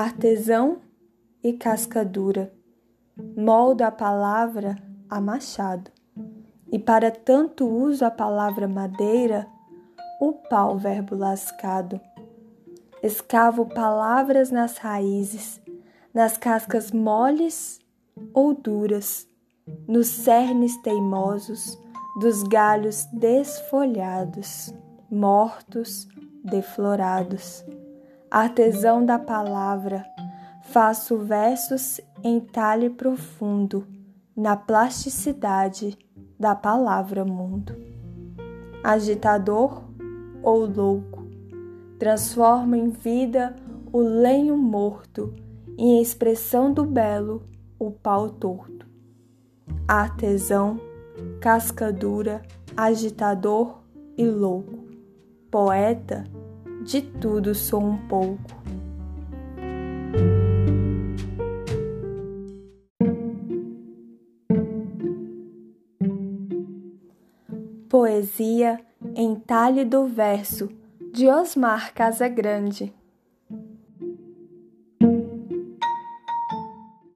artesão e cascadura, molda a palavra a machado, e para tanto uso a palavra madeira, o pau verbo lascado. Escavo palavras nas raízes, nas cascas moles ou duras, nos cernes teimosos dos galhos desfolhados, mortos, deflorados artesão da palavra, faço versos em talhe profundo, na plasticidade da palavra mundo. Agitador ou louco, transformo em vida o lenho morto e em expressão do belo o pau torto. Artesão, cascadura, agitador e louco, poeta, de tudo sou um pouco. Poesia em talhe do verso de Osmar Casagrande.